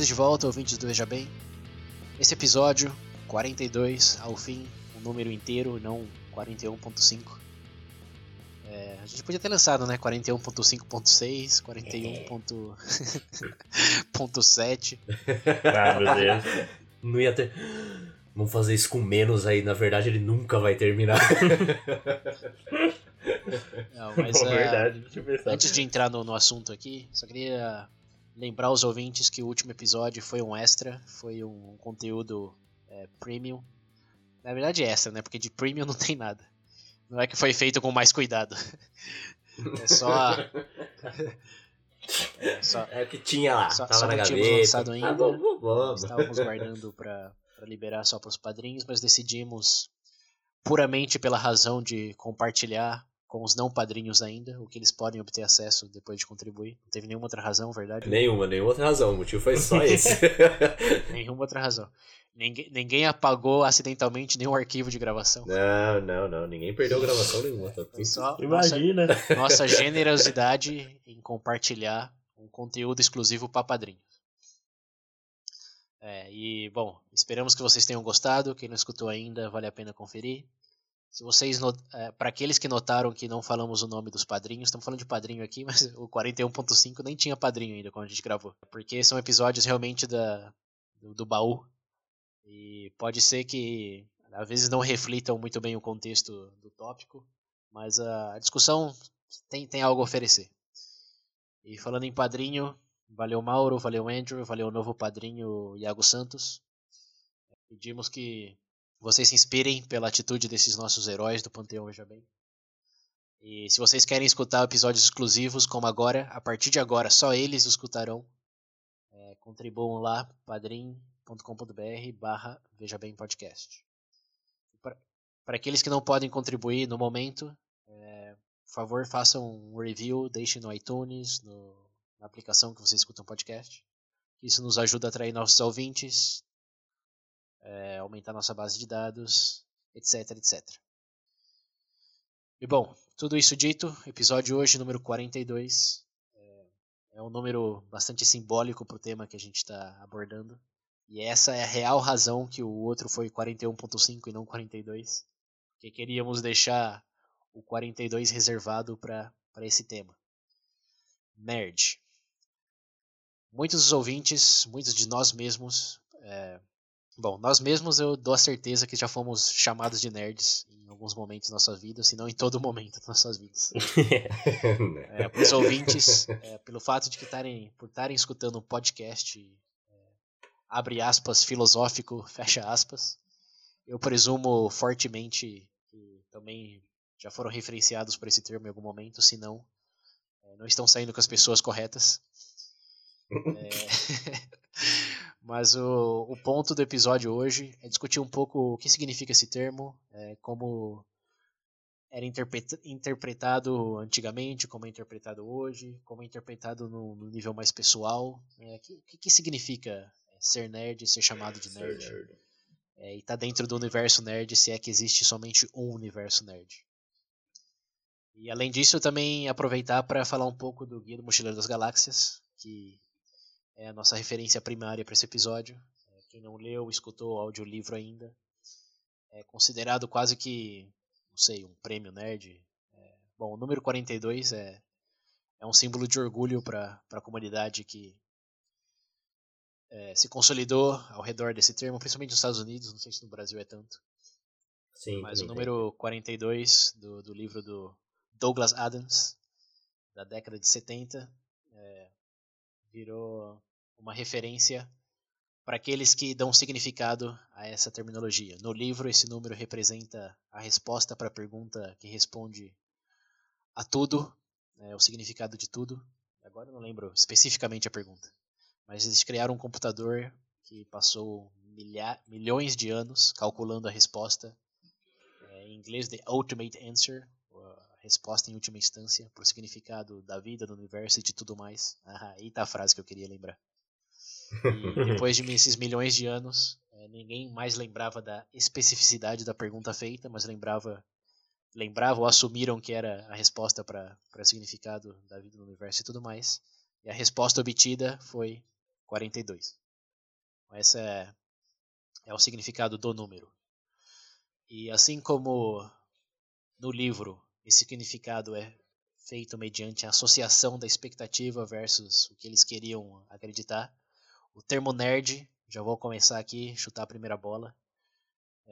Bem-vindos de volta, ouvintes do Veja Bem. Esse episódio, 42, ao fim, um número inteiro, não 41.5. É, a gente podia ter lançado, né? 41.5.6, 41.7. ah, meu Deus. Não ia ter. Vamos fazer isso com menos aí, na verdade ele nunca vai terminar. Não, mas Bom, uh, verdade, antes de entrar no, no assunto aqui, só queria lembrar os ouvintes que o último episódio foi um extra, foi um conteúdo é, premium. Na verdade é extra, né? Porque de premium não tem nada. Não é que foi feito com mais cuidado. É só. É, só, é o que tinha lá. Só, tava só na não gaveta. tínhamos lançado ainda. Ah, vamos, vamos. Estávamos guardando para liberar só para os padrinhos, mas decidimos puramente pela razão de compartilhar com os não padrinhos ainda, o que eles podem obter acesso depois de contribuir. Não teve nenhuma outra razão, verdade? Nenhuma, nenhuma outra razão. O motivo foi só esse. nenhuma outra razão. Ninguém, ninguém apagou acidentalmente nenhum arquivo de gravação. Não, não, não. Ninguém perdeu gravação nenhuma. Tá só Imagina. Nossa, nossa generosidade em compartilhar um conteúdo exclusivo para padrinhos. É, e, bom, esperamos que vocês tenham gostado. Quem não escutou ainda, vale a pena conferir. Se vocês, é, para aqueles que notaram que não falamos o nome dos padrinhos, estamos falando de padrinho aqui, mas o 41.5 nem tinha padrinho ainda quando a gente gravou. Porque são episódios realmente da, do, do baú. E pode ser que às vezes não reflitam muito bem o contexto do tópico, mas a discussão tem, tem algo a oferecer. E falando em padrinho, valeu Mauro, valeu Andrew, valeu o novo padrinho Iago Santos. Pedimos que vocês se inspirem pela atitude desses nossos heróis do Panteão Veja Bem. E se vocês querem escutar episódios exclusivos como agora, a partir de agora só eles escutarão. É, contribuam lá, padrim.com.br barra Veja Bem Podcast. Para aqueles que não podem contribuir no momento, é, por favor façam um review, deixem no iTunes, no, na aplicação que vocês escutam podcast. Isso nos ajuda a atrair nossos ouvintes, é, aumentar nossa base de dados, etc, etc. E bom, tudo isso dito, episódio hoje número 42 é, é um número bastante simbólico para o tema que a gente está abordando. E essa é a real razão que o outro foi 41.5 e não 42, porque queríamos deixar o 42 reservado para esse tema. Nerd. Muitos ouvintes, muitos de nós mesmos, é, Bom, nós mesmos eu dou a certeza que já fomos chamados de nerds em alguns momentos da nossa vida, se não em todo momento das nossas vidas. é, para os ouvintes, é, pelo fato de que tarem, por estarem escutando um podcast, é, abre aspas, filosófico, fecha aspas, eu presumo fortemente que também já foram referenciados por esse termo em algum momento, se não, é, não estão saindo com as pessoas corretas. É... Mas o, o ponto do episódio hoje é discutir um pouco o que significa esse termo, é, como era interpretado antigamente, como é interpretado hoje, como é interpretado no, no nível mais pessoal. O é, que, que, significa ser nerd, ser chamado de nerd? nerd. É, e tá dentro do universo nerd, se é que existe somente um universo nerd. E além disso, também aproveitar para falar um pouco do Guia do Mochileiro das Galáxias, que é a nossa referência primária para esse episódio. É, quem não leu, escutou o audiolivro ainda, é considerado quase que, não sei, um prêmio nerd. É, bom, o número 42 é, é um símbolo de orgulho para a comunidade que é, se consolidou ao redor desse termo, principalmente nos Estados Unidos, não sei se no Brasil é tanto. Sim, Mas o número 42 do, do livro do Douglas Adams, da década de 70, é, virou uma referência para aqueles que dão significado a essa terminologia. No livro, esse número representa a resposta para a pergunta que responde a tudo, né, o significado de tudo. agora eu não lembro especificamente a pergunta. Mas eles criaram um computador que passou milha, milhões de anos calculando a resposta. É, em inglês, the ultimate answer, resposta em última instância, por significado da vida, do universo e de tudo mais. Ah, aí tá a frase que eu queria lembrar. E depois de esses milhões de anos, é, ninguém mais lembrava da especificidade da pergunta feita, mas lembrava lembravam ou assumiram que era a resposta para o significado da vida no universo e tudo mais. E a resposta obtida foi 42. Esse é, é o significado do número. E assim como no livro esse significado é feito mediante a associação da expectativa versus o que eles queriam acreditar, o termo nerd, já vou começar aqui, chutar a primeira bola,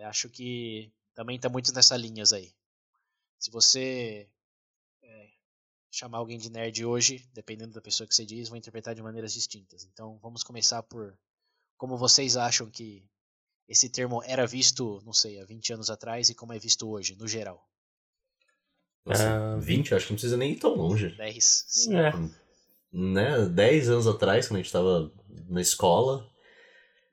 acho que também está muito nessas linhas aí. Se você é, chamar alguém de nerd hoje, dependendo da pessoa que você diz, vão interpretar de maneiras distintas. Então vamos começar por como vocês acham que esse termo era visto, não sei, há 20 anos atrás e como é visto hoje, no geral. Nossa, uh, 20, acho que não precisa nem ir tão longe. 10. Sim. É. Né? 10 anos atrás, quando a gente tava na escola,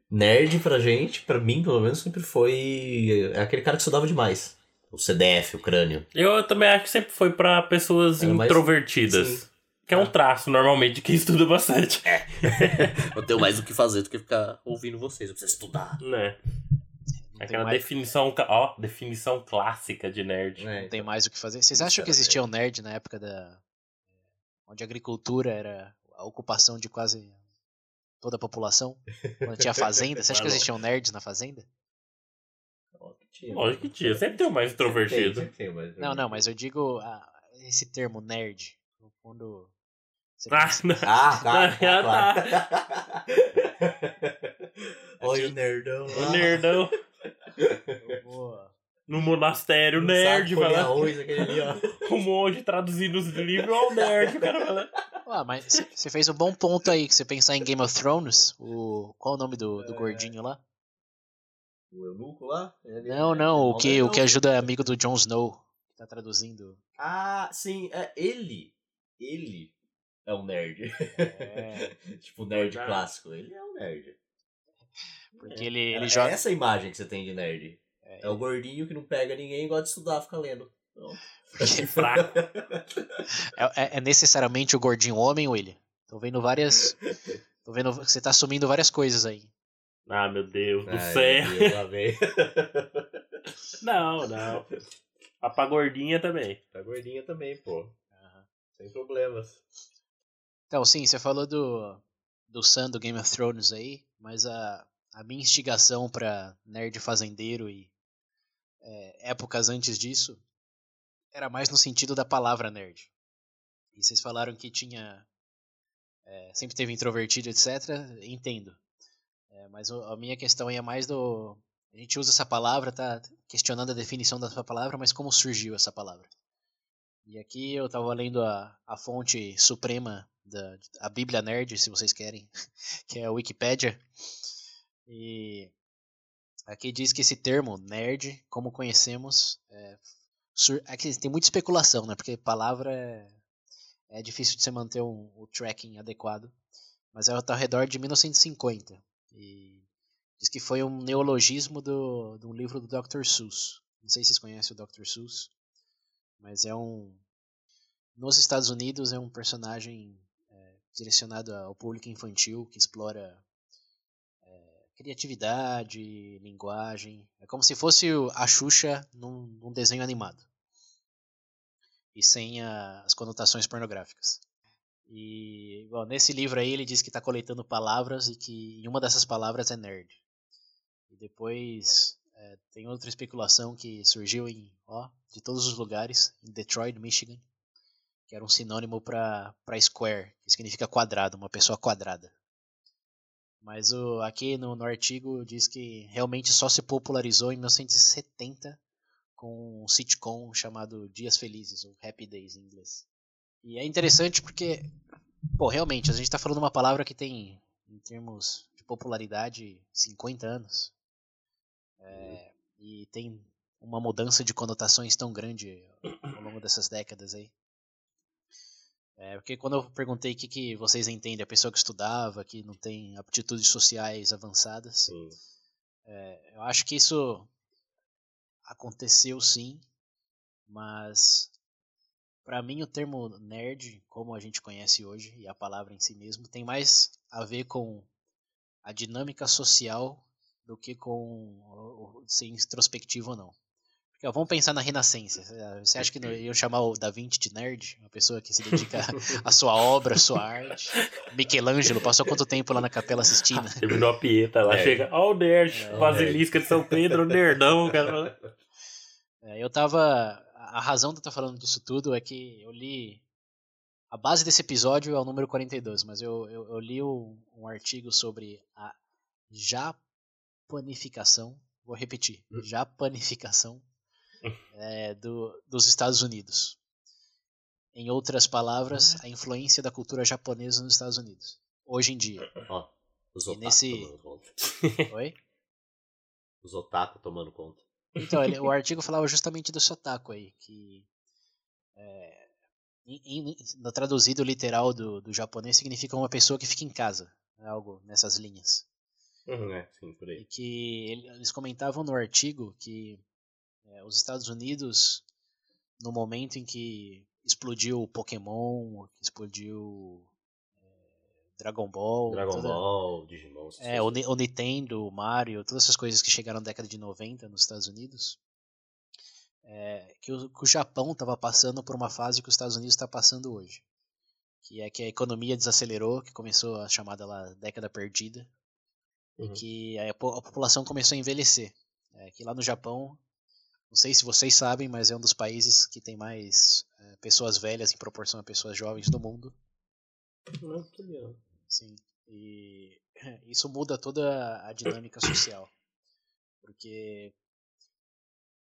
nerd pra gente, pra mim pelo menos, sempre foi aquele cara que estudava demais o CDF, o crânio. Eu também acho que sempre foi para pessoas Era introvertidas. Mais... Que é um traço, normalmente, de quem estuda bastante. É. eu tenho mais o que fazer do que ficar ouvindo vocês. Eu preciso estudar. Né? Aquela mais... definição, ó, definição clássica de nerd. É, não tem mais o que fazer. Vocês acham que existia um nerd na época da. onde a agricultura era a ocupação de quase toda a população? Quando tinha fazenda? Você acha que existiam nerds na fazenda? tinha. Lógico que tinha. Sempre tem o mais introvertido. Sempre tem, mais não, não, mas eu digo ah, esse termo nerd. Quando. Ah, não. ah, tá. tá, tá. Olha o nerdão. O nerdão. No monastério, nerd, vai lá. O monge traduzindo os livros, olha o nerd, o cara fala. Ah, mas você fez um bom ponto aí, que você pensar em Game of Thrones, o... qual é o nome do, do é... gordinho lá? o eunuco lá? Ele não, é, não, o que, o que ajuda é amigo do Jon Snow, que tá traduzindo. Ah, sim, é ele. Ele é um nerd. É. tipo, nerd clássico. Ele é um nerd. Porque é, ele, ele é, joga. É essa imagem que você tem de nerd. É, é o gordinho que não pega ninguém e gosta de estudar, fica lendo. Então... Porque... fraco. É, é, é, necessariamente o gordinho homem, William? Tô vendo várias. Tô vendo. Você tá assumindo várias coisas aí. Ah, meu Deus do Ai, céu. Não, não. A pra gordinha também. Pra gordinha também, pô. Uhum. Sem problemas. Então, sim, você falou do, do Sam do Game of Thrones aí, mas a, a minha instigação pra nerd fazendeiro e é, épocas antes disso era mais no sentido da palavra nerd. E vocês falaram que tinha. É, sempre teve introvertido, etc. Entendo. É, mas a minha questão é mais do. A gente usa essa palavra, tá questionando a definição dessa palavra, mas como surgiu essa palavra? E aqui eu estava lendo a, a fonte suprema da a Bíblia Nerd, se vocês querem, que é a Wikipédia. E aqui diz que esse termo, nerd, como conhecemos, é, sur, aqui tem muita especulação, né? Porque palavra é, é difícil de você manter um, o tracking adequado. Mas é ao redor de 1950. E diz que foi um neologismo do, de um livro do Dr. Seuss. Não sei se vocês conhecem o Dr. Seuss, mas é um. Nos Estados Unidos é um personagem é, direcionado ao público infantil que explora é, criatividade, linguagem. É como se fosse a Xuxa num, num desenho animado e sem a, as conotações pornográficas. E bom, nesse livro aí ele diz que está coletando palavras e que uma dessas palavras é nerd. E depois é, tem outra especulação que surgiu em ó, de todos os lugares, em Detroit, Michigan, que era um sinônimo para square, que significa quadrado, uma pessoa quadrada. Mas o, aqui no, no artigo diz que realmente só se popularizou em 1970 com um sitcom chamado Dias Felizes, ou Happy Days em inglês. E é interessante porque, pô, realmente, a gente está falando uma palavra que tem, em termos de popularidade, 50 anos. É, e tem uma mudança de conotações tão grande ao longo dessas décadas aí. É, porque quando eu perguntei o que, que vocês entendem, a pessoa que estudava, que não tem aptitudes sociais avançadas, é, eu acho que isso aconteceu sim, mas para mim o termo nerd, como a gente conhece hoje, e a palavra em si mesmo, tem mais a ver com a dinâmica social do que com ser introspectivo ou não. Vamos pensar na Renascença. Você acha que eu chamar o Da Vinci de nerd? Uma pessoa que se dedica à sua obra, à sua arte. Michelangelo, passou quanto tempo lá na Capela Sistina? Terminou a pieta lá, é. chega, ó o nerd, é, Basilisca de São Pedro, nerdão, cara. É, eu tava... A razão de eu estar falando disso tudo é que eu li... A base desse episódio é o número 42, mas eu, eu, eu li um, um artigo sobre a japanificação, vou repetir, hum. japanificação é, do, dos Estados Unidos. Em outras palavras, a influência da cultura japonesa nos Estados Unidos. Hoje em dia. Ó, os otaku nesse... tomando conta. Oi? Os otaku tomando conta. Então, ele, o artigo falava justamente do sotaku aí, que é, em, em, no traduzido literal do, do japonês significa uma pessoa que fica em casa, né, algo nessas linhas. Uhum, é, sim, por aí. E que eles comentavam no artigo que é, os Estados Unidos, no momento em que explodiu o Pokémon, explodiu é, Dragon Ball. Dragon toda, Ball, Digimon. É, o, o, Nintendo, o Mario, todas essas coisas que chegaram na década de 90 nos Estados Unidos. É, que, o, que o Japão estava passando por uma fase que os Estados Unidos está passando hoje. Que é que a economia desacelerou, que começou a chamada lá década perdida. Uhum. E que a, a, população começou a envelhecer. É, que lá no Japão não sei se vocês sabem, mas é um dos países que tem mais é, pessoas velhas em proporção a pessoas jovens do mundo. Não, legal. Sim. E isso muda toda a dinâmica social. Porque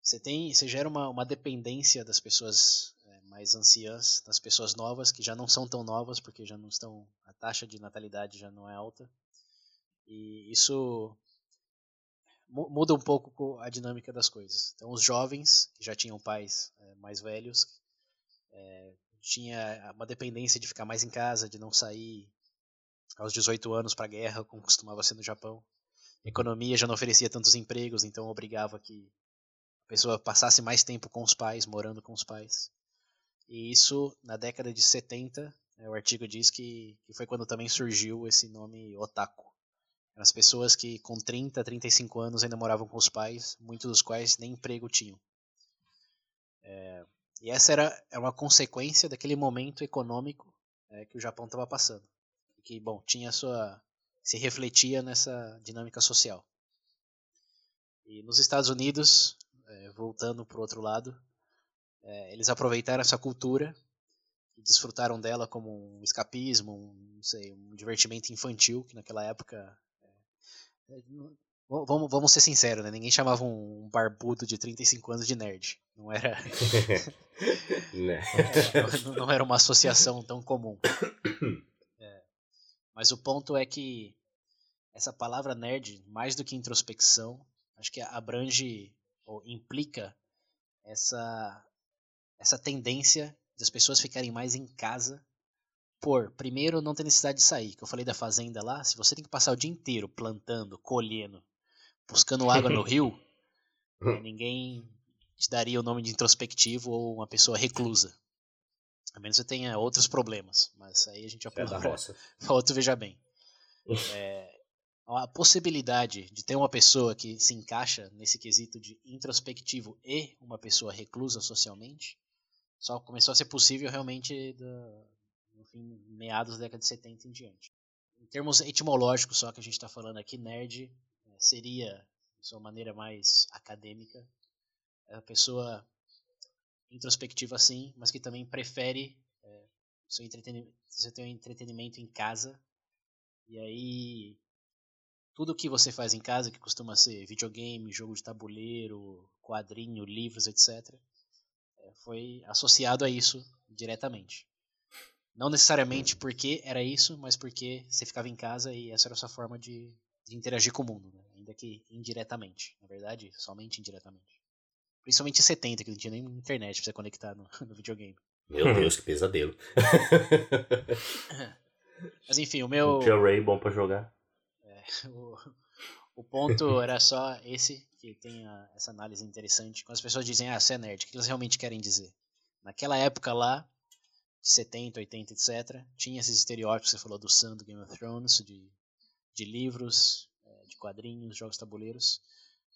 você tem, você gera uma, uma dependência das pessoas é, mais anciãs, das pessoas novas que já não são tão novas porque já não estão a taxa de natalidade já não é alta. E isso muda um pouco a dinâmica das coisas. Então, os jovens, que já tinham pais é, mais velhos, é, tinha uma dependência de ficar mais em casa, de não sair aos 18 anos para a guerra, como costumava ser no Japão. A economia já não oferecia tantos empregos, então obrigava que a pessoa passasse mais tempo com os pais, morando com os pais. E isso, na década de 70, né, o artigo diz que, que foi quando também surgiu esse nome otaku as pessoas que com 30, 35 anos ainda moravam com os pais, muitos dos quais nem emprego tinham. É, e essa era é uma consequência daquele momento econômico é, que o Japão estava passando. Que, bom, tinha sua. se refletia nessa dinâmica social. E nos Estados Unidos, é, voltando para o outro lado, é, eles aproveitaram essa cultura e desfrutaram dela como um escapismo, um, não sei, um divertimento infantil, que naquela época Vamos, vamos ser sinceros, né? Ninguém chamava um barbudo de 35 anos de nerd. Não era. Né. é, não, não, era uma associação tão comum. É. Mas o ponto é que essa palavra nerd, mais do que introspecção, acho que abrange ou implica essa, essa tendência das pessoas ficarem mais em casa por, primeiro, não ter necessidade de sair. Que eu falei da fazenda lá, se você tem que passar o dia inteiro plantando, colhendo, buscando água no rio, hum. ninguém te daria o nome de introspectivo ou uma pessoa reclusa. A menos você tenha outros problemas, mas aí a gente já pode para outro veja bem. É, a possibilidade de ter uma pessoa que se encaixa nesse quesito de introspectivo e uma pessoa reclusa socialmente só começou a ser possível realmente da, meados da década de 70 em diante. Em termos etimológicos, só que a gente está falando aqui, nerd é, seria, de sua maneira mais acadêmica, é a pessoa introspectiva sim, mas que também prefere é, seu entretenimento, um entretenimento em casa e aí tudo que você faz em casa, que costuma ser videogame, jogo de tabuleiro, quadrinho, livros, etc., é, foi associado a isso diretamente. Não necessariamente porque era isso, mas porque você ficava em casa e essa era a sua forma de, de interagir com o mundo, né? ainda que indiretamente. Na verdade, somente indiretamente. Principalmente em 70, que não tinha nem internet pra você conectar no, no videogame. Meu Deus, que pesadelo. Mas enfim, o meu. Tinha Ray bom pra jogar. É, o, o ponto era só esse, que tem a, essa análise interessante. Quando as pessoas dizem, ah, você é nerd, o que elas realmente querem dizer? Naquela época lá, 70, 80, etc., tinha esses estereótipos que você falou do Sam, do Game of Thrones, de, de livros, é, de quadrinhos, jogos tabuleiros.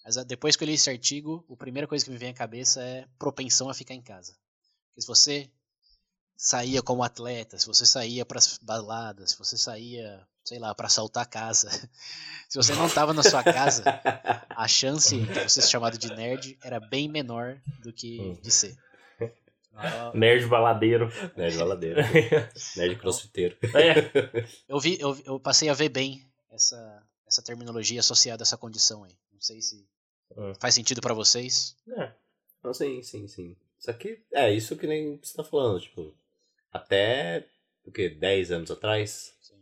Mas ah, depois que eu li esse artigo, a primeira coisa que me vem à cabeça é propensão a ficar em casa. Porque se você saía como atleta, se você saía para as baladas, se você saía, sei lá, para assaltar a casa, se você não estava na sua casa, a chance de você ser chamado de nerd era bem menor do que Hum. de ser. Nerd baladeiro. Nerd baladeiro. Nerd crossfiteiro. É. Eu vi, eu, eu passei a ver bem essa essa terminologia associada a essa condição aí. Não sei se Hum. faz sentido para vocês. É. Não, sim, sim, sim. Isso aqui, é isso que nem você tá falando, tipo, até, o quê, 10 anos atrás, Sim.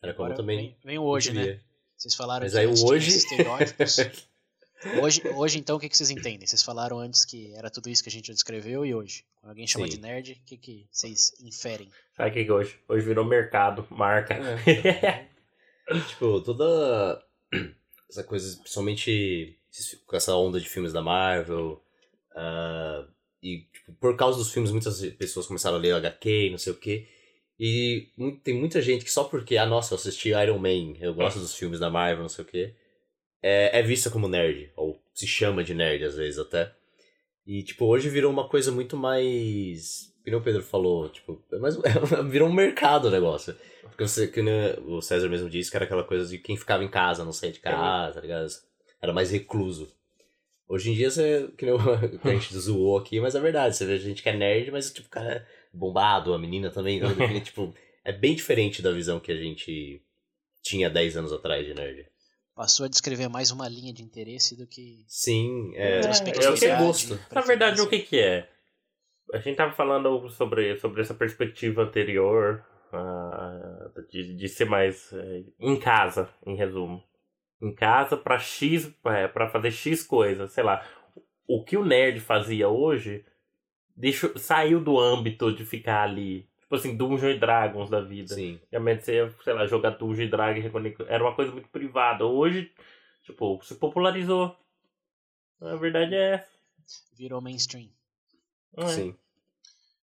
era como Agora também... vem, vem o hoje, né? Vocês falaram Mas que aí hoje... estereótipos. Hoje, hoje, então, o que, que vocês entendem? Vocês falaram antes que era tudo isso que a gente já descreveu e hoje? Quando alguém chama Sim. de nerd, o que, que vocês inferem? Sabe o que que hoje? Hoje virou mercado, marca. É. tipo, toda essa coisa, principalmente com essa onda de filmes da Marvel, ah, e tipo, por causa dos filmes muitas pessoas começaram a ler HQ e não sei o quê, e tem muita gente que só porque, ah, nossa, eu assisti Iron Man, eu gosto dos filmes da Marvel, não sei o quê, é, é vista como nerd, ou se chama de nerd às vezes até. E, tipo, hoje virou uma coisa muito mais. Que nem o Pedro falou, tipo, é mais, virou um mercado o negócio. Porque você, que nem o César mesmo disse que era aquela coisa de quem ficava em casa, não saía de casa, tá ligado? Era mais recluso. Hoje em dia, você, que nem o que a gente zoou aqui, mas é verdade. Você vê gente que é nerd, mas tipo, o cara é bombado, a menina também. então, tipo, é bem diferente da visão que a gente tinha 10 anos atrás de nerd. Passou a descrever mais uma linha de interesse do que Sim, é. É o que é gosto. Na verdade, o que que é? A gente tava falando sobre, sobre essa perspectiva anterior ah, de, de ser mais eh, em casa, em resumo. Em casa pra X, é, pra fazer X coisas, sei lá. O que o nerd fazia hoje deixou, saiu do âmbito de ficar ali. Tipo assim, Dungeons and Dragons da vida. Sim. Realmente você ia, sei lá, jogar Dungeon e Dragons reconec- era uma coisa muito privada. Hoje, tipo, se popularizou. A verdade é essa. virou mainstream. É. Sim.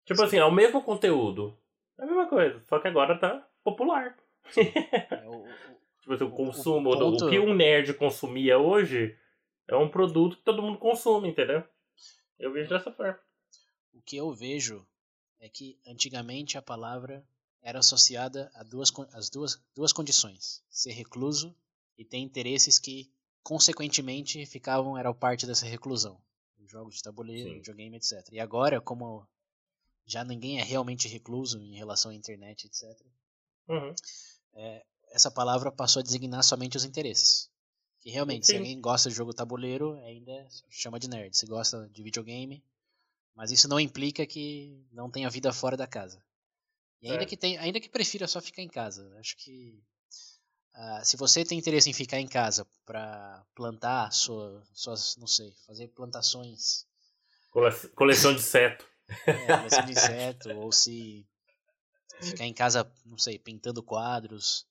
Tipo assim, é o mesmo conteúdo. É a mesma coisa, só que agora tá popular. É, o- o- Tipo assim, o O- consumo, o do- o ponto- que um nerd consumia hoje é um produto que todo mundo consome, entendeu? Eu vejo dessa forma. O que eu vejo é que antigamente a palavra era associada a duas, as duas, duas condições: ser recluso e ter interesses que, consequentemente, ficavam eram parte dessa reclusão. Jogos de tabuleiro, Sim. videogame, etc. E agora, como já ninguém é realmente recluso em relação à internet, etc., Uhum. essa palavra passou a designar somente os interesses. Que realmente, se alguém gosta de jogo tabuleiro, ainda chama de nerd. Se gosta de videogame, mas isso não implica que não tenha vida fora da casa. E ainda É. que tenha, ainda que prefira só ficar em casa. Acho que ah, se você tem interesse em ficar em casa para plantar sua, suas, não sei, fazer plantações, Cole- Coleção de seto. é, coleção de inseto, ou se ficar em casa, não sei, pintando quadros.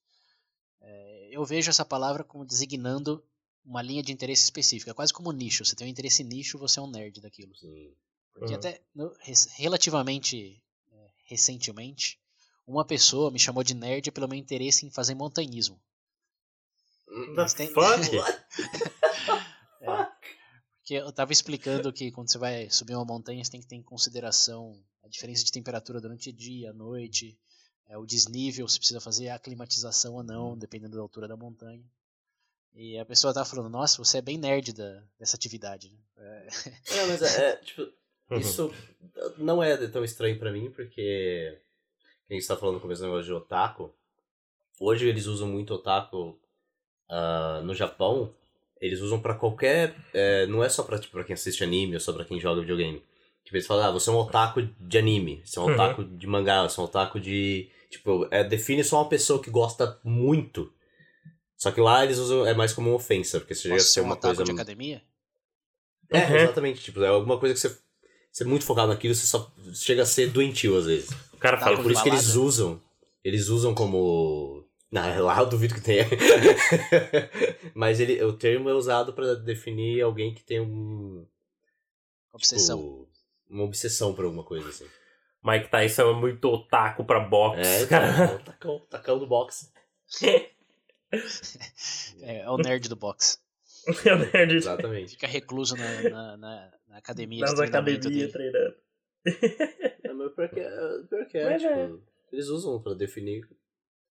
É, eu vejo essa palavra como designando uma linha de interesse específica, quase como nicho. Você tem um interesse nicho, você é um nerd daquilo. Sim. Porque Uhum. até no- relativamente é, recentemente, uma pessoa me chamou de nerd pelo meu interesse em fazer montanhismo. The Mas tem- fuck? Porque eu tava explicando que quando você vai subir uma montanha, você tem que ter em consideração a diferença de temperatura durante o dia, a noite, é, o desnível, se precisa fazer a climatização ou não, dependendo da altura da montanha. E a pessoa tava falando, nossa, você é bem nerd da, dessa atividade. né?" É, É, mas é, é, tipo. Isso não é tão estranho pra mim, porque a gente tá falando no começo do negócio de otaku. Hoje eles usam muito otaku ah, no Japão. Eles usam pra qualquer. é, não é só pra, tipo, pra quem assiste anime ou só pra quem joga videogame. Tipo, eles falam, ah, você é um otaku de anime, você é um Uhum. otaku de mangá, você é um otaku de. Tipo, é, define só uma pessoa que gosta muito. Só que lá eles usam, é mais como uma ofensa, porque chega a posso ser ser um uma otaku coisa. de academia? É, Uhum. exatamente. Tipo, é alguma coisa que você. Você é muito focado naquilo, você só chega a ser doentio às vezes. O cara Tá fala, com Por isso que eles balada? usam. Eles usam como. Não, lá eu duvido que tenha. Mas ele, o termo é usado pra definir alguém que tem um. Obsessão. tipo, uma obsessão por alguma coisa assim. Mike Tyson é muito otaku pra boxe. É, cara. tá, tacão, tacão do boxe. É, é o nerd do boxe. É o nerd Exatamente. Fica recluso na, na, na- na academia nas academias treinando. É, mas pior que é, pior que é, tipo, é. eles usam pra definir.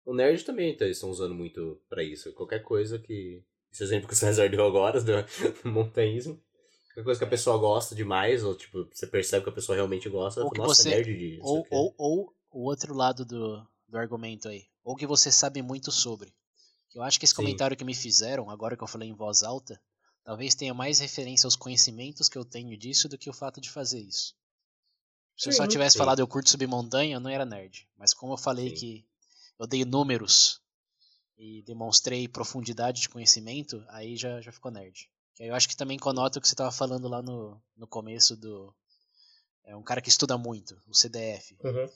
O nerd também tá, eles estão usando muito pra isso. Qualquer coisa que. Esse exemplo que o César deu agora, do montanhismo. Qualquer coisa que a pessoa gosta demais, ou tipo, você percebe que a pessoa realmente gosta, Ou fala, nossa, você- nerd de. Ou, o quê." ou, ou o outro lado do, do argumento aí. Ou que você sabe muito sobre. Eu acho que esse Sim. comentário que me fizeram, agora que eu falei em voz alta, talvez tenha mais referência aos conhecimentos que eu tenho disso do que o fato de fazer isso. Se eu só tivesse falado eu curto subir montanha, eu não era nerd. Mas como eu falei Sim. que eu dei números e demonstrei profundidade de conhecimento, aí já, já ficou nerd. Que eu acho que também conota o que você estava falando lá no, no começo do. É um cara que estuda muito, o CDF. Uhum.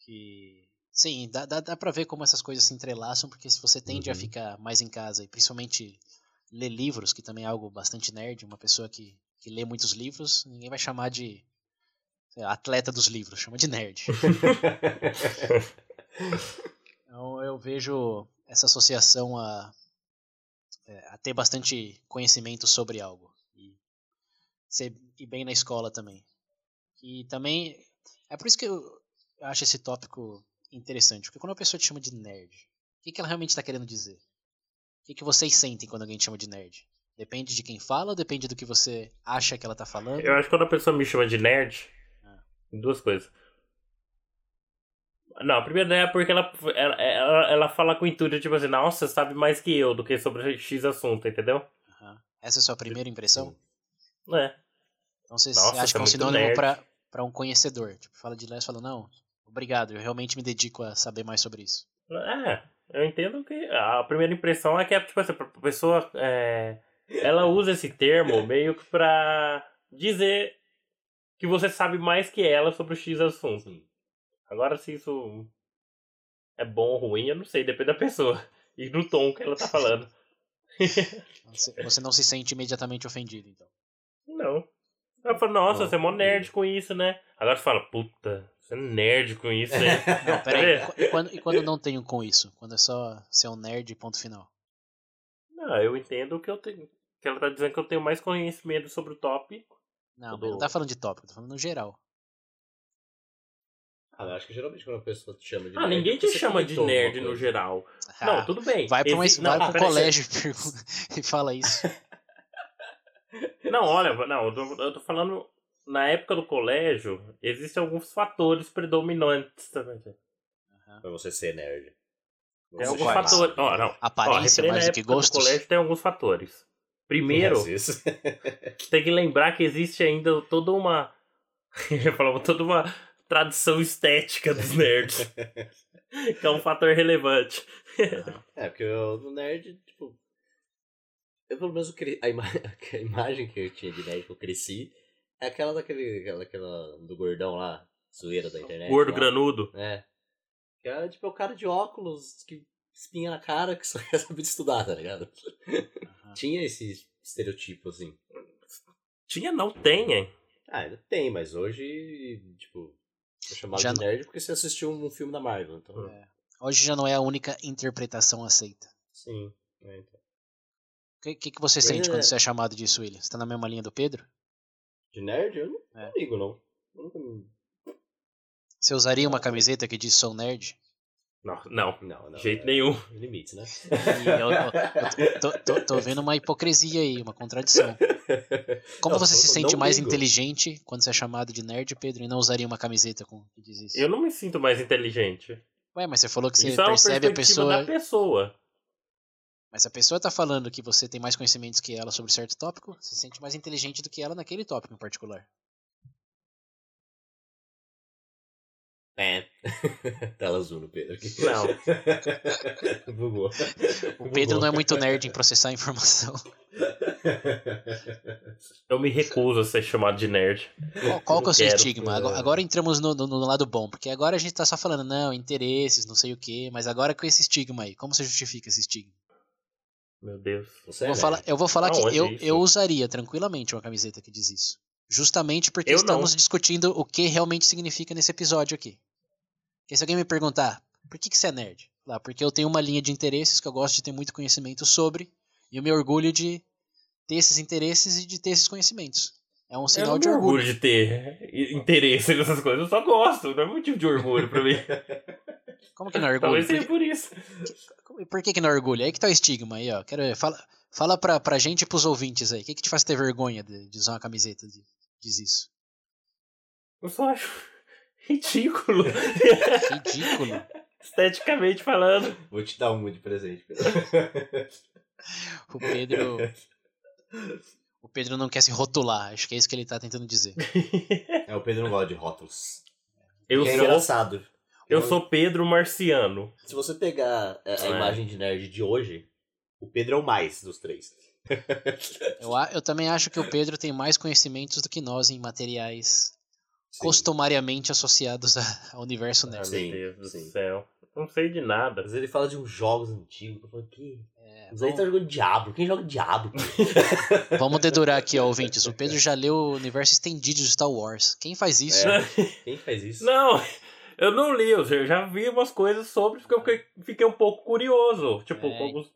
Que. Sim, dá, dá, dá pra ver como essas coisas se entrelaçam, porque se você tende a Uhum. ficar mais em casa, e principalmente ler livros, que também é algo bastante nerd, uma pessoa que, que lê muitos livros, ninguém vai chamar de lá, atleta dos livros, chama de nerd. Então eu vejo essa associação a, é, a ter bastante conhecimento sobre algo. E ser ir bem na escola também. E também. É por isso que eu acho esse tópico interessante. Porque quando a pessoa te chama de nerd, o que, que ela realmente está querendo dizer? O que, que vocês sentem quando alguém te chama de nerd? Depende de quem fala ou depende do que você acha que ela tá falando? Eu acho que quando a pessoa me chama de nerd, Ah. duas coisas. Não, a primeira é porque ela, ela, ela, ela fala com intuito, tipo assim, nossa, sabe mais que eu do que sobre X assunto, entendeu? Aham. Essa é a sua primeira impressão? É. Então você Nossa, acha que é um muito sinônimo pra, pra um conhecedor? Tipo, fala de leste e fala, não, obrigado, eu realmente me dedico a saber mais sobre isso. É, eu entendo que a primeira impressão é que é, tipo assim, a pessoa, é, ela usa esse termo meio que pra dizer que você sabe mais que ela sobre o X assunto. Agora, se isso é bom ou ruim, eu não sei, depende da pessoa e do tom que ela tá falando. Você, você não se sente imediatamente ofendido, então. Não. Ela fala, nossa, Não. você é mó nerd com isso, né? Agora você fala, puta, você é nerd com isso, né? Não, peraí, e quando, e quando não tenho com isso? Quando é só ser um nerd, ponto final. Não, eu entendo que eu tenho. Que ela tá dizendo que eu tenho mais conhecimento sobre o tópico. Não, mas não tá falando de tópico, tá falando no geral. Ah, eu acho que geralmente quando a pessoa te chama de Ah, nerd. ninguém é te chama de nerd no geral. Ah, Não, tudo bem. Vai pra, uma, Exi- vai não, pra um colégio e e fala isso. Não, olha, não, eu tô, eu tô falando. Na época do colégio, existem alguns fatores predominantes também. Aham. Pra você ser nerd. Tem alguns faz. fatores. Ó, não. Aparência à mais do que época gostos. colégio tem alguns fatores. Primeiro, tem que lembrar que existe ainda toda uma. Eu falava toda uma tradição estética dos nerds. que é um fator relevante. É, porque eu, no nerd, tipo. Eu pelo menos a, ima... a imagem que eu tinha de nerd que eu cresci é aquela daquele. aquela, aquela do gordão lá, zoeira da internet. Gordo lá. granudo. É. Que era tipo o cara de óculos que espinha na cara que só quer saber de estudar, tá ligado? Aham. Tinha esse estereotipo, assim. Tinha, não tem, hein? Ah, ainda tem, mas hoje, tipo, é chamado Já de não- nerd porque você assistiu um filme da Marvel, então. É. Hoje já não é a única interpretação aceita. Sim. é, então. O que, que, que você sente é- quando você é chamado disso, William? Você tá na mesma linha do Pedro? De nerd, eu não, É. não ligo, não. Eu nunca me. Você usaria uma camiseta que diz sou nerd? Não, não. Não, não. De jeito é- nenhum. Limites, né? E eu, eu- eu tô, tô- tô vendo uma hipocrisia aí, uma contradição. Como Não, você se sente mais ligo. inteligente quando você é chamado de nerd, Pedro, e não usaria uma camiseta com que diz isso? Eu não me sinto mais inteligente. Ué, mas você falou que você Isso é uma percebe a perspectiva pessoa. da pessoa. Mas se a pessoa tá falando que você tem mais conhecimentos que ela sobre certo tópico, você se sente mais inteligente do que ela naquele tópico em particular. É. Tela azul no Pedro aqui. Não. Bugou. O Pedro não é muito nerd em processar informação. Eu me recuso a ser chamado de nerd. Qual, qual que é o seu Quero. estigma? Agora, agora entramos no, no- no lado bom, porque agora a gente tá só falando, não, interesses, não sei o quê, mas agora com esse estigma aí, como você justifica esse estigma? Meu Deus. Você Eu é vou falar, eu vou falar Aonde que eu, isso? eu usaria tranquilamente uma camiseta que diz isso. Justamente porque Eu estamos não. discutindo o que realmente significa nesse episódio aqui. Porque se alguém me perguntar, por que, que você é nerd? Lá, porque eu tenho uma linha de interesses que eu gosto de ter muito conhecimento sobre, e eu me orgulho de ter esses interesses e de ter esses conhecimentos. É um sinal de me orgulho. orgulho de ter interesse nessas coisas. Eu só gosto. Não é motivo de orgulho pra mim. Como que não é orgulho? Talvez Por, seja por isso. que- por que, que não é orgulho? Aí que tá o estigma aí, ó. Quero ver. Fala, fala pra, pra gente e pros ouvintes aí. O que, que te faz ter vergonha de, de usar uma camiseta de, diz isso? Eu só acho ridículo. Ridículo. Esteticamente falando. Vou te dar uma de presente, Pedro. O Pedro. O Pedro não quer se rotular, acho que é isso que ele tá tentando dizer. É, o Pedro não gosta de rótulos. Eu é sou, engraçado. Eu sou Pedro Marciano. Se você pegar a, a É. imagem de nerd de hoje, o Pedro é o mais dos três. Eu, eu também acho que o Pedro tem mais conhecimentos do que nós em materiais Sim. costumariamente associados a- ao universo Ah, nerd. Sim, meu Deus do sim. céu. Eu não sei de nada. Mas ele fala de uns jogos antigos. Eu falo, que? É, Os aí tá jogando Diablo. Quem joga Diablo? Vamos dedurar aqui, ó, ouvintes. O Pedro já leu o universo estendido de Star Wars. Quem faz isso? É. Quem faz isso? Não, eu não li, eu já vi umas coisas sobre, porque eu fiquei, fiquei um pouco curioso. Tipo, É, alguns.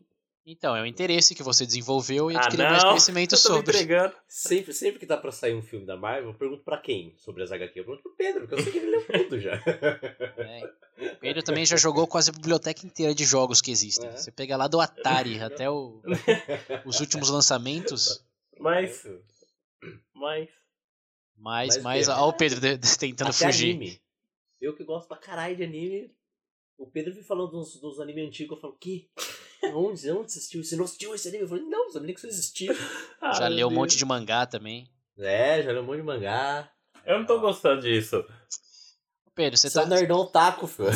Então, é o interesse que você desenvolveu e Ah, adquiriu não! mais conhecimento eu tô me sobre. entregando. Sempre, sempre que tá pra sair um filme da Marvel, eu pergunto pra quem sobre as HQ. Eu pergunto pro Pedro, porque eu sei que ele leu tudo já. É. O Pedro também já jogou quase a biblioteca inteira de jogos que existem. É. Você pega lá do Atari até o- os últimos lançamentos. Mas, mas. Mas, Mas, mas, Pedro, ó, o Pedro de- de- tentando Até fugir. anime. Eu que gosto pra caralho de anime. O Pedro vem falando dos, dos animes antigos. Eu falo, que? Onde? Onde você assistiu? Você não assistiu esse anime? Eu falei, não, sabia nem que isso existia. Ah, Já leu um monte de mangá também. É, já leu um monte de mangá. Eu não tô gostando disso. Pedro, você Você é tá. o nerdão otaku, filho.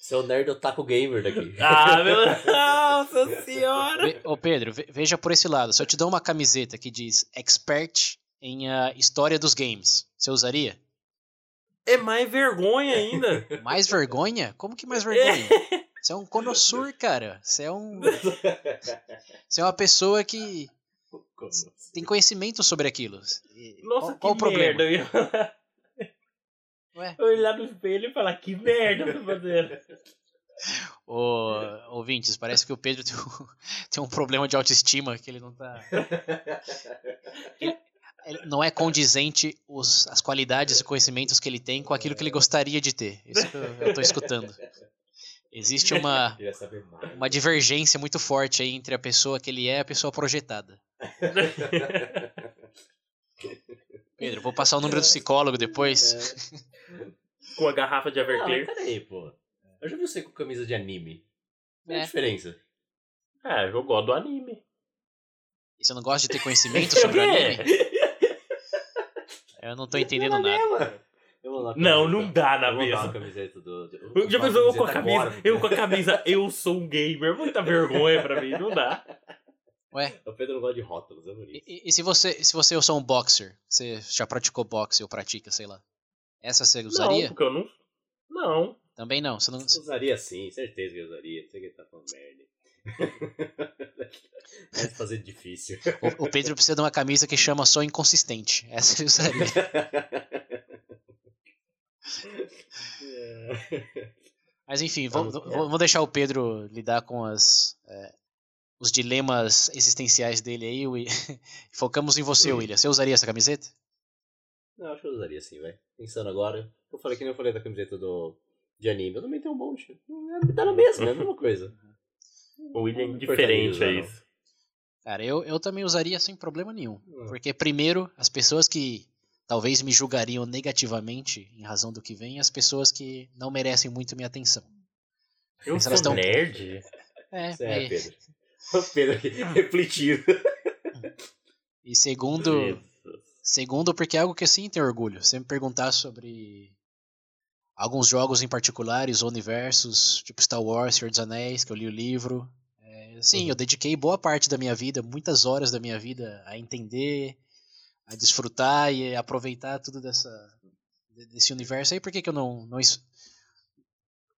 Você é o nerd otaku gamer daqui. Ah, meu Nossa senhora! Ve- Ô Pedro, ve- veja por esse lado. Se eu te dou uma camiseta que diz expert em ah, história dos games, você usaria? É mais vergonha ainda. Mais vergonha? Como que mais vergonha? Você é um conossur, cara. Você é um. Você é uma pessoa que tem conhecimento sobre aquilo. Nossa, qual, qual o que problema? merda. Ué? Olhar no espelho e falar, que merda eu tô fazendo. Ô, ouvintes, parece que o Pedro tem um, tem um problema de autoestima que ele não tá. Ele- não é condizente os, as qualidades e conhecimentos que ele tem com aquilo que ele gostaria de ter. Isso que eu, tô escutando. Existe uma, uma divergência muito forte aí entre a pessoa que ele é e a pessoa projetada. Pedro, vou passar o número do psicólogo depois. Com a garrafa de Não, Everclear. peraí, pô. Eu já vi você com camisa de anime. Qual é a É. diferença? É, eu gosto do anime. E você não gosta de ter conhecimento sobre anime? Eu não tô entendendo Não nada. Não, não dá na mesa. do. do- Já pensou eu com a camisa? agora. Eu com a camisa, eu sou um gamer. Muita vergonha pra mim, não dá. Ué, O Pedro não gosta de rótulos, é por e, isso. e- e se você se você eu sou um boxer, você já praticou boxe ou pratica, sei lá. Essa você Não, usaria? porque eu não. Não. Também não. Você não Eu usaria sim, certeza que eu usaria. Não sei que ele tá falando merda. Vai fazer difícil. o, o Pedro precisa de uma camisa que chama só inconsistente. Essa ele usaria. Mas enfim, vamos, Vamos- vamos deixar o Pedro lidar com as, é, os dilemas existenciais dele aí. Wi- Focamos em você, Sim. William. Você usaria essa camiseta? Não, acho que eu usaria sim, velho. Pensando agora, eu falei que nem eu falei da camiseta do, de anime. Eu também tenho um monte. É, Tá na mesma, é a mesma coisa. O William é importaria a isso. Cara, eu, eu também usaria sem problema nenhum. Hum. Porque, primeiro, as pessoas que talvez me julgariam negativamente em razão do que vem, as pessoas que não merecem muito minha atenção. Eu Mas sou tão- nerd? É, é, é. Pedro. O Pedro aqui, refletindo. E segundo, segundo, porque é algo que sim tem orgulho. Você me perguntar sobre alguns jogos em particulares, universos, tipo Star Wars, Senhor dos Anéis, que eu li o livro. É, sim, Uhum. eu dediquei boa parte da minha vida, muitas horas da minha vida, a entender, a desfrutar e aproveitar tudo dessa, de- desse universo aí. Por que, que eu não, não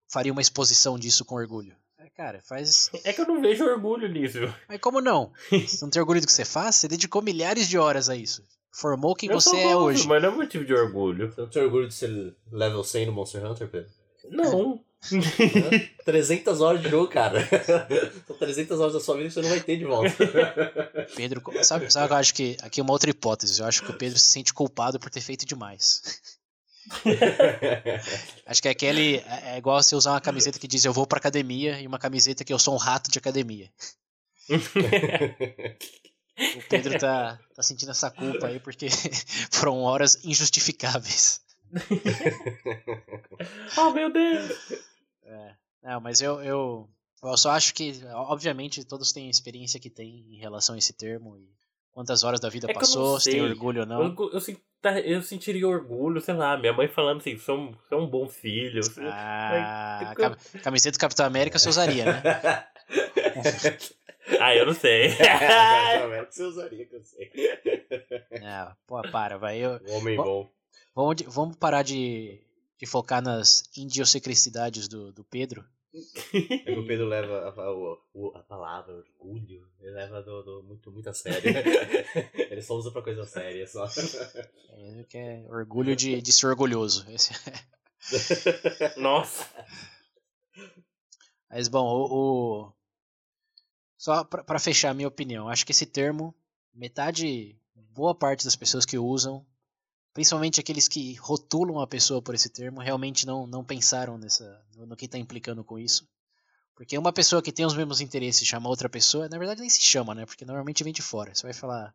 faria uma exposição disso com orgulho? É, cara, faz. É que eu não vejo orgulho nisso. Mas como não? Você não tem orgulho do que você faz? Você dedicou milhares de horas a isso. Formou quem eu você é hoje. Mas não é motivo de orgulho. Você não tem orgulho de ser level 100 no Monster Hunter, Pedro? Não. 300 horas de jogo, cara. São 300 horas da sua vida que você não vai ter de volta. Pedro, sabe, sabe que eu acho que aqui é uma outra hipótese. Eu acho que o Pedro se sente culpado por ter feito demais. Acho que aquele é é igual você usar uma camiseta que diz eu vou pra academia e uma camiseta que eu sou um rato de academia. O Pedro tá, tá sentindo essa culpa aí porque foram horas injustificáveis. oh, meu Deus. É, não, mas eu, eu, eu só acho que, obviamente, todos têm a experiência que têm em relação a esse termo e quantas horas da vida É eu passou, se tem orgulho ou não. Eu, eu, sin- tá- eu sentiria orgulho, sei lá, minha mãe falando assim, você é um, você é um bom filho. você- Ah, Mas- cam- camiseta do Capitão América você usaria, né? Ah, eu não sei. Você usaria, que eu sei. É, pô, para, vai. Eu, Homem Bom. vamos, vamos parar de, de focar nas idiosincrasidades do, do Pedro. É que o Pedro leva a, a- o- a palavra orgulho, ele leva do, do- muito, muito a sério. ele só usa pra coisa séria, só. É, que é orgulho de, de ser orgulhoso. Esse- Nossa. Mas, bom, o, o- só pra fechar a minha opinião, acho que esse termo, metade, boa parte das pessoas que usam, principalmente aqueles que rotulam a pessoa por esse termo, realmente não, não pensaram nessa, no, que está implicando com isso. Porque uma pessoa que tem os mesmos interesses chama outra pessoa, na verdade nem se chama, né? Porque normalmente vem de fora. Você vai falar,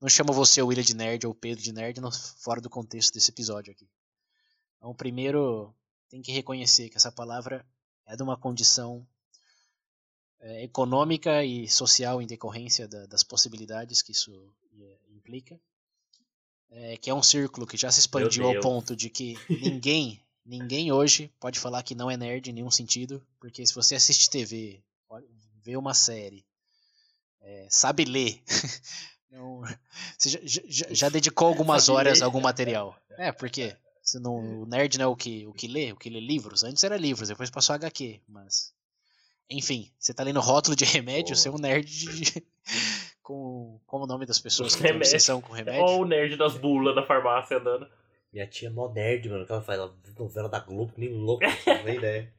não chama você o William de nerd ou o Pedro de nerd, fora do contexto desse episódio aqui. Então, primeiro, tem que reconhecer que essa palavra é de uma condição é, econômica e social em decorrência da- das possibilidades que isso é, implica. É, que é um círculo que já se expandiu ao ponto de que ninguém, ninguém hoje pode falar que não é nerd em nenhum sentido, porque se você assiste TV, vê uma série, é, sabe ler, não- você já, já- já dedicou algumas horas a algum material. É, porque você não, o nerd não é o que, o que lê, o que lê livros. Antes era livros, depois passou a HQ, mas enfim, você tá lendo rótulo de remédio, você é um nerd de- com como o nome das pessoas que Remédio. obsessão com remédio. Ó o nerd das bulas na farmácia andando. Minha tia é mó nerd, mano. Que ela faz novela da Globo, nem louco, não tem ideia.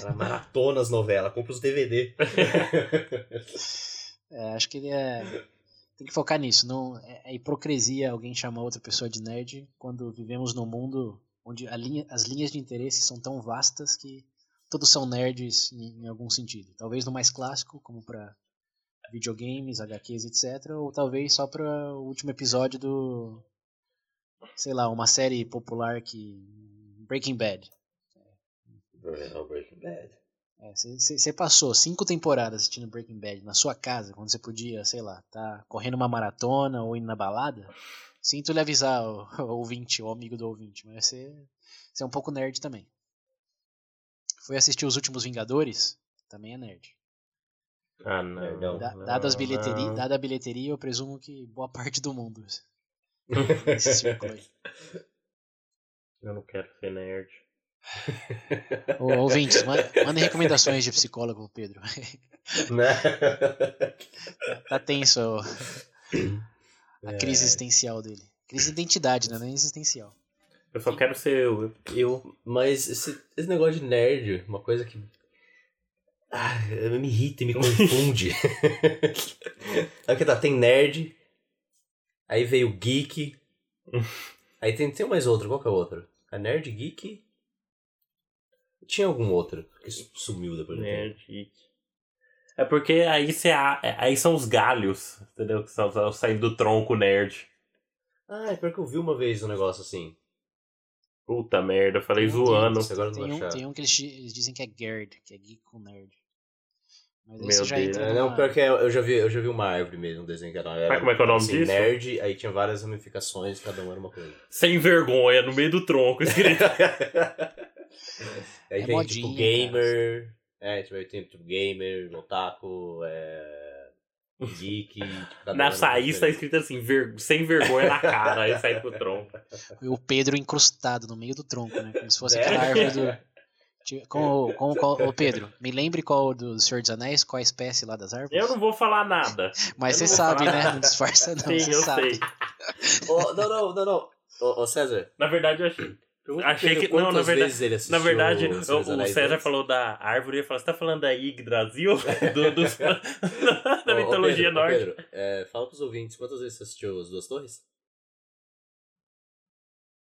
Ela maratona as novelas, compra os DVD. É, acho que ele é. Tem que focar nisso. Não, é, é hipocrisia alguém chamar outra pessoa de nerd quando vivemos num mundo onde a linha- as linhas de interesse são tão vastas que todos são nerds em, em algum sentido. Talvez no mais clássico, como para videogames, HQs, etc. Ou talvez só para o último episódio do. Sei lá, uma série popular que. Breaking Bad. Breaking Bad. Você passou cinco temporadas assistindo Breaking Bad na sua casa, quando você podia, sei lá, tá correndo uma maratona ou indo na balada. Sinto lhe avisar, o, o ouvinte, o amigo do ouvinte, mas você, você é um pouco nerd também. Foi assistir os últimos Vingadores, também é nerd. Ah, não. Da, não, dada, as bilheteria, não. dada a bilheteria, eu presumo que boa parte do mundo. Esse círculo aí. Eu não quero ser nerd. Ô, ouvintes, ma- mandem recomendações de psicólogo Pedro. Né? tá tenso a É. crise existencial dele. Crise de identidade, né? Não é existencial. Eu só quero ser eu. Eu, mas esse, esse negócio de nerd, uma coisa que. Ah, me irrita e me confunde. é que tá, tem nerd, aí veio geek, aí tem, tem mais outro, qual que é o outro? A nerd, geek. Tinha algum outro que su- sumiu depois. Nerd. geek. É porque aí, cê, é- aí são os galhos, entendeu? Que são, são saindo do tronco nerd. Ah, é pior que eu vi uma vez um negócio assim. Puta merda, eu falei Tem um zoando. Não Tem um, tem um que eles, di- eles dizem que é Gerd, que é geek com nerd. Mas Meu Deus. entra É, numa... não, pior que eu eu já vi, eu já vi uma árvore mesmo, um desenho que era. era Mas como é que é o nome assim, disso? Nerd, aí tinha várias ramificações, cada uma era uma coisa. Sem vergonha, no meio do tronco, escrito. aí É tem modinha, tipo gamer. É, tipo, tem tipo gamer, otaku, é. Geek. Tipo, Na saída tá diferente. escrito assim, ver- sem vergonha na cara, aí sai pro tronco. E o Pedro incrustado no meio do tronco, né? Como se fosse É. aquela árvore do. Como, como, qual, ô Pedro, me lembre qual do Senhor dos Anéis, qual a espécie lá das árvores? Eu não vou falar nada. Mas eu você sabe, né? nada. Não disfarça, não. Sim, você eu sabe. sei. Ô, não, não, não, não. Ô, ô, César. Na verdade, eu achei. Pergunta Achei que- não, na verdade- vezes ele assistiu Na verdade, o, o César falou da árvore e falou: Você tá falando da IG Brasil? Do, dos- da Ô, ô, mitologia Pedro, ô, norte. Pedro, é, fala pros ouvintes, quantas vezes você assistiu As Duas Torres?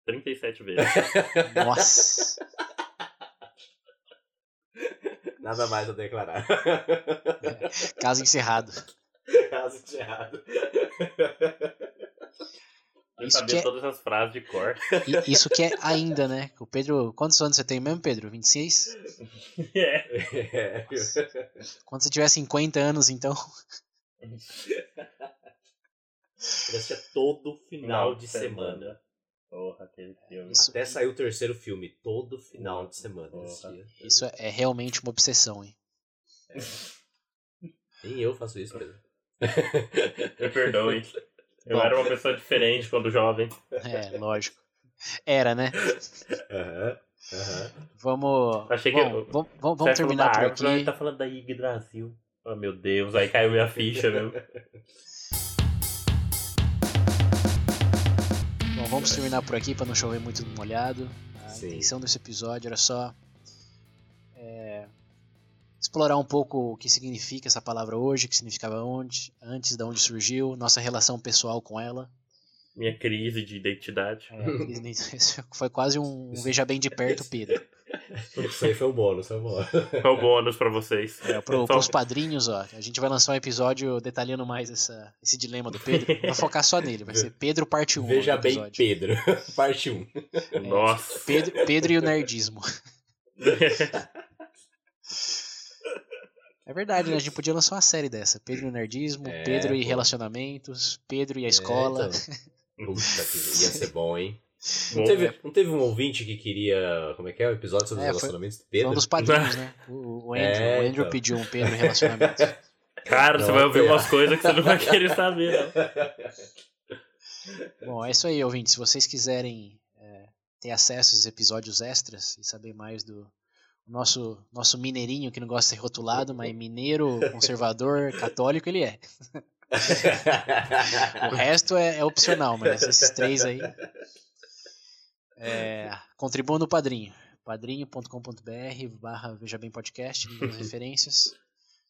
37 vezes. Nossa. Nada mais a declarar. Caso encerrado. Caso encerrado. Eu Isso sabia que é- todas as frases de cor. Isso que é ainda, né? O Pedro. Quantos anos você tem mesmo, Pedro? 26? É. É. Quando você tiver 50 anos, então. Ele assistia todo final Final de de semana. Porra, aquele filme. Isso, Até saiu o terceiro filme, todo final de semana. ele Porra. isso é realmente uma obsessão, hein? Nem eu faço isso, Pedro. Me perdoe. Eu Bom. era uma pessoa diferente quando jovem. É, lógico. Era, né? Aham. Aham. Vamos. Achei que bom, vamos, vamos, vamos terminar da por árvore, aqui. Ele tá falando da IG Brasil. Oh, meu Deus, aí caiu minha ficha mesmo. Bom, vamos terminar por aqui para não chover muito no molhado. A Sim. intenção desse episódio era só explorar um pouco o que significa essa palavra hoje, o que significava onde, antes, de onde surgiu, nossa relação pessoal com ela. Minha crise de identidade. É, foi quase um, um veja bem de perto, Pedro. Isso aí foi o bônus, foi o bônus. Qual o bônus pra vocês? É, pro, Só- pros padrinhos, ó, a gente vai lançar um episódio detalhando mais essa, esse dilema do Pedro. Vai focar só nele, vai ser Pedro parte 1. Veja bem. Pedro. Parte 1. Nossa. Pedro, Pedro e o nerdismo. É verdade, né? A gente podia lançar uma série dessa. Pedro e o nerdismo, É, Pedro e pô. relacionamentos, Pedro e a escola. então. Puta, que ia ser bom, hein? Não Bom, teve, não teve um ouvinte que queria. Como é que é? O episódio sobre É, os foi- relacionamentos do Foi Pedro? um dos padrinhos, né? O, o Andrew, É, o Andrew então. pediu um Pedro e relacionamentos. Cara, você Não, vai ouvir é. umas coisas que você não vai querer saber, não. Bom, é isso aí, ouvintes. Se vocês quiserem é, ter acesso a esses episódios extras e saber mais do nosso, nosso mineirinho que não gosta de ser rotulado, mas mineiro, conservador, católico, ele é. O resto é, é opcional, mas esses três aí. É, contribuam no padrinho. padrinho.com.br barra Veja Bem Podcast, referências.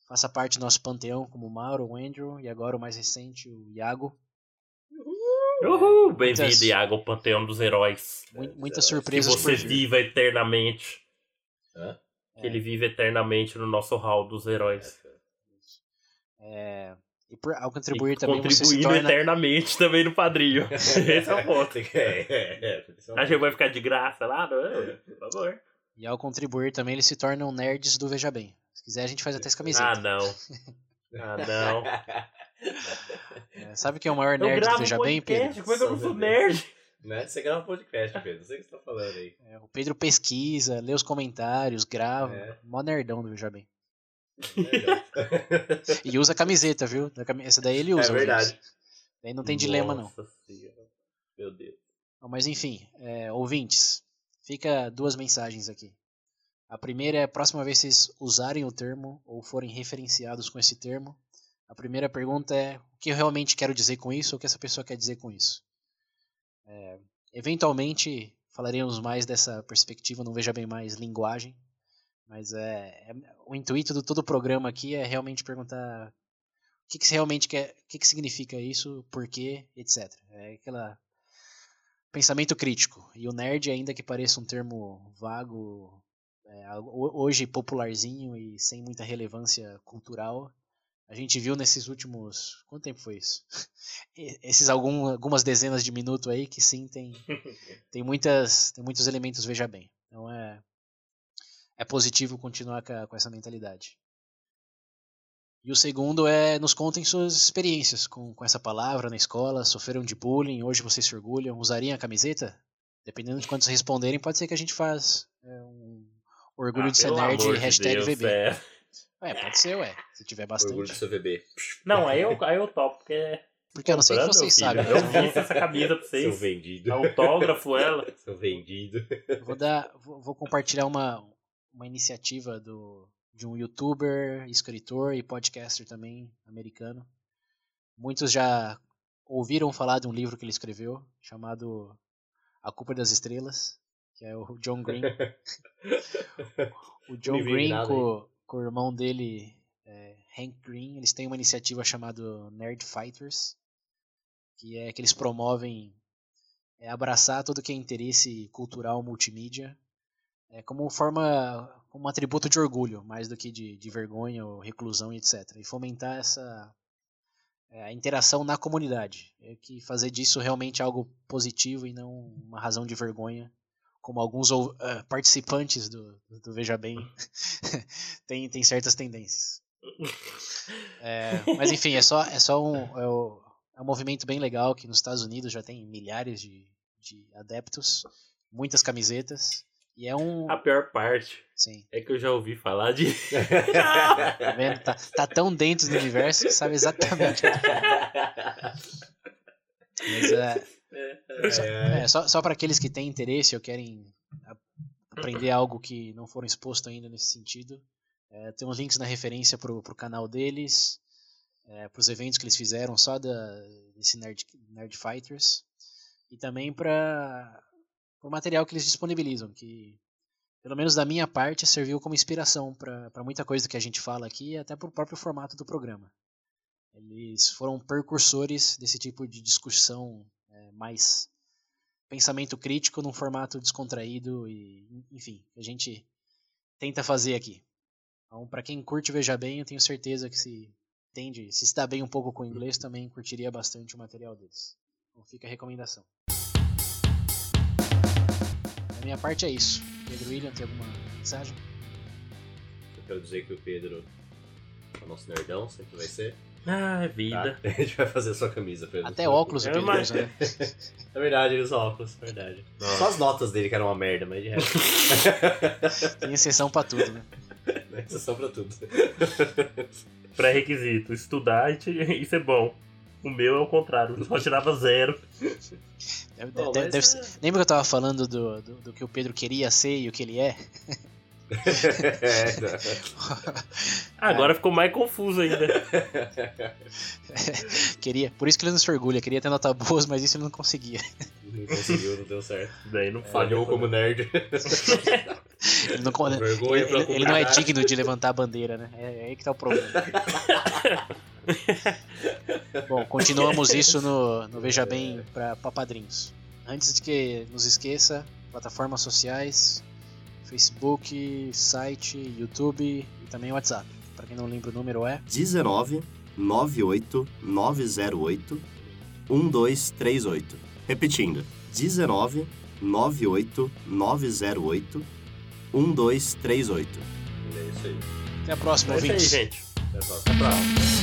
Faça parte do nosso panteão, como o Mauro, o Andrew e agora o mais recente, o Iago. Uhul! Bem-vindo, Iago, ao panteão dos heróis. Mu- Muitas Que Que surpresas você por vir. viva eternamente. Hã? Que ele vive eternamente no nosso hall dos heróis. É, e por, ao contribuir E também você se contribuindo torna... eternamente também no padrinho. Esse é o ponto. É, é, é. Esse é o A gente vai ficar de graça lá? Não, por favor. E ao contribuir também eles se tornam nerds do Veja Bem. Se quiser a gente faz até as Ah, camisetas. não. Ah, não. É, sabe quem é o maior nerd do Veja um Bem, Pedro? como é que eu não sou nerd? Né? Você grava um podcast, Pedro. Não sei o que você tá falando aí. É, o Pedro pesquisa, lê os comentários, grava. É. Mó nerdão do Veja Bem. É, E usa camiseta, viu? Essa daí ele usa. É verdade. Daí não tem dilema, não. Nossa Senhora. Meu Deus. Mas enfim, é, ouvintes, fica duas mensagens aqui. A primeira é a próxima vez que vocês usarem o termo ou forem referenciados com esse termo, a primeira pergunta é o que eu realmente quero dizer com isso ou o que essa pessoa quer dizer com isso. É, eventualmente falaremos mais dessa perspectiva, não veja bem mais linguagem, mas é, é- o intuito de todo o programa aqui é realmente perguntar o que, que realmente quer, o que, que significa isso, por quê, etc. É aquela pensamento crítico. E o nerd, ainda que pareça um termo vago, é, hoje popularzinho e sem muita relevância cultural, a gente viu nesses últimos. Quanto tempo foi isso? Esses algum, algumas dezenas de minutos aí que sim tem, tem, muitas, tem muitos elementos, veja bem. Então é, é positivo continuar com, com essa mentalidade. E o segundo é nos contem suas experiências com, com essa palavra na escola, sofreram de bullying, hoje vocês se orgulham, usariam a camiseta? Dependendo de quantos responderem, pode ser que a gente faz é, um orgulho Ah, de ser nerd hashtag Deus, VB. é. É, pode ser, ué. Se tiver Orgulho do bastante. seu bebê. Não, aí eu, aí eu topo, porque é Porque eu não sei se comprando, vocês sabem. Eu eu fiz essa camisa pra Seu vocês. vendido. Autógrafo ela. Seu vendido. vou, dar, vou, vou compartilhar uma, uma iniciativa do, de um youtuber, escritor e podcaster também americano. Muitos já ouviram falar de um livro que ele escreveu chamado A Culpa das Estrelas, que é o John Green. o John Green com, com o irmão dele, é, Hank Green, eles têm uma iniciativa chamada Nerd Fighters, que é que eles promovem é, abraçar tudo que é interesse cultural multimídia é, como forma, como um atributo de orgulho, mais do que de, de vergonha ou reclusão etc. E fomentar essa é, a interação na comunidade, é que fazer disso realmente algo positivo e não uma razão de vergonha, como alguns ah, participantes do, do Veja Bem tem, tem certas tendências. É, mas enfim, é só, é só um, é, o- é um movimento bem legal que nos Estados Unidos já tem milhares de, de adeptos, muitas camisetas, e é um. A pior parte Sim, é que eu já ouvi falar de. tá vendo? Tá, tá tão dentro do universo que sabe exatamente o que fala. Mas é, é, só, só para aqueles que têm interesse ou querem aprender algo que não foram exposto ainda nesse sentido, é, tem uns links na referência pro, pro canal deles, é, pros eventos que eles fizeram só da, desse Nerd, Nerd Fighters, e também para o material que eles disponibilizam, que pelo menos da minha parte serviu como inspiração para muita coisa que a gente fala aqui até para o próprio formato do programa. Eles foram precursores desse tipo de discussão é, mais pensamento crítico num formato descontraído e, enfim, a gente tenta fazer aqui. Então, para quem curte Veja Bem, eu tenho certeza que se tende, se está bem um pouco com o inglês, também curtiria bastante o material deles. Então fica a recomendação. Da minha parte é isso. Pedro William, tem alguma mensagem? Eu quero dizer que o Pedro é o nosso nerdão, sempre vai ser. Ah, é Tá? vida. A gente vai fazer a sua camisa, Pedro. Até óculos Pedro imagino. né? É verdade, ele usa óculos, é verdade. Nossa. Só as notas dele que eram uma merda, mas de resto. Tem exceção pra tudo, né? Exceção pra tudo. Pré-requisito: estudar e, te- e ser bom. O meu é o contrário, eu só tirava zero. Deve- Bom, deve- mas deve é- ser- Lembra que eu tava falando do, do, do que o Pedro queria ser e o que ele é? É. Ah, Agora ficou mais confuso ainda. queria, por isso que ele não se orgulha, queria ter nota boas, mas isso ele não conseguia. Não conseguiu, não deu certo. Daí não Falhou como nerd. Ele não, Vergonha ele, ele- ele não é digno de levantar a bandeira, né? É, é aí que tá o problema. Bom, continuamos isso no, no Veja Bem para padrinhos. Antes de que nos esqueça, plataformas sociais, Facebook, site, YouTube e também WhatsApp. Para quem não lembra o número é 19 98 908 1238. Repetindo, 19 98 908 1238. É isso aí. Até a próxima, É isso aí, ouvintes. gente. Até a próxima. Até a próxima.